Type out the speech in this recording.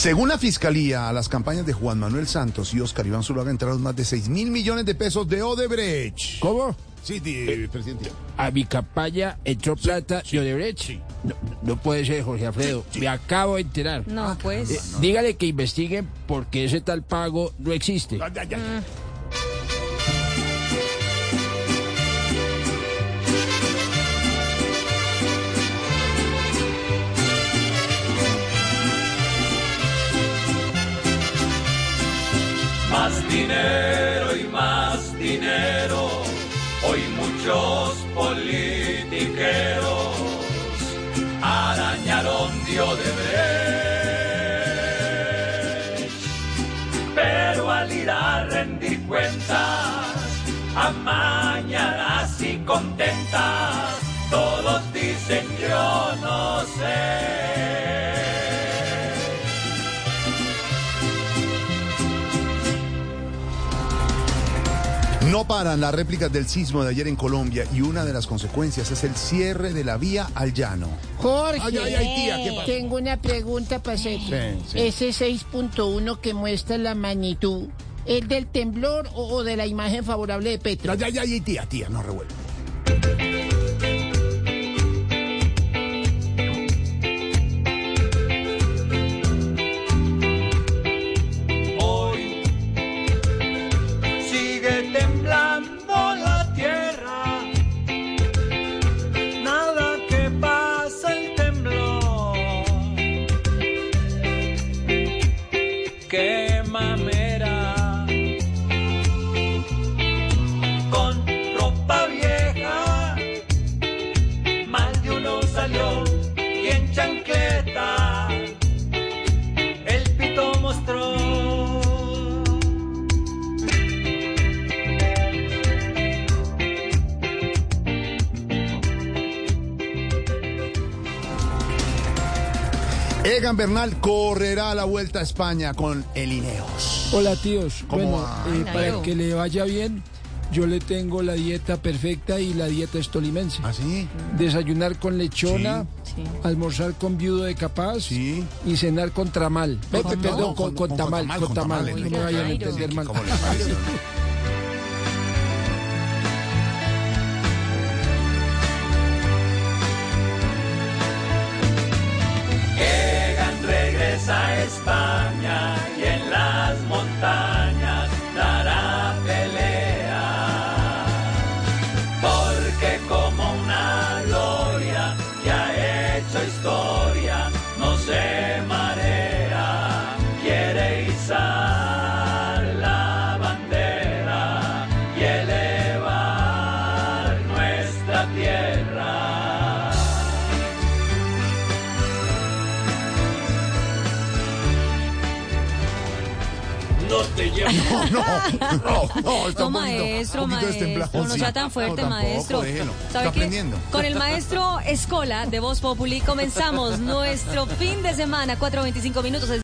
Según la fiscalía, a las campañas de Juan Manuel Santos y Oscar Iván Zuluaga entraron más de 6 mil millones de pesos de Odebrecht. ¿Cómo? Sí, di- presidente. A mi campaña entró plata de Odebrecht. No, no puede ser, Jorge Alfredo. Me acabo de enterar. No, pues. Eh, Dígale que investiguen porque ese tal pago no existe. Ya, ya, ya. Más dinero y más dinero, hoy muchos politiqueros arañaron de Odebrecht. Pero al ir a rendir cuentas, amañadas y contentas, todos dicen yo no sé. No paran las réplicas del sismo de ayer en Colombia y una de las consecuencias es el cierre de la vía al llano. Jorge, Ay, ay, ay, tía, ¿qué pasa? tengo una pregunta para hacer. Sí, sí. Ese 6.1 que muestra la magnitud, ¿es del temblor o, o de la imagen favorable de Petro? Ya, ya, ya, ya, tía, tía, no revuelve. Egan Bernal correrá a la vuelta a España con el Ineos. Hola tíos, ¿Cómo bueno, eh, para que le vaya bien, yo le tengo la dieta perfecta y la dieta estolimense. ¿Ah, sí? Desayunar con lechona, Sí. almorzar con viudo de capaz Sí. y cenar con tramal. Perdón, No, con, con- con con tamal, tamal, con tamal, tamal, no me vayan a entender mal. ¿Cómo le parece? Regresa No te llevo. No, no, no, está No, un poquito, maestro, un poquito maestro, no sea tan fuerte, No, tampoco, maestro. déjelo. ¿Sabe Está qué? aprendiendo. Con el maestro Escola de Voz Populi comenzamos nuestro fin de semana, 4.25 minutos.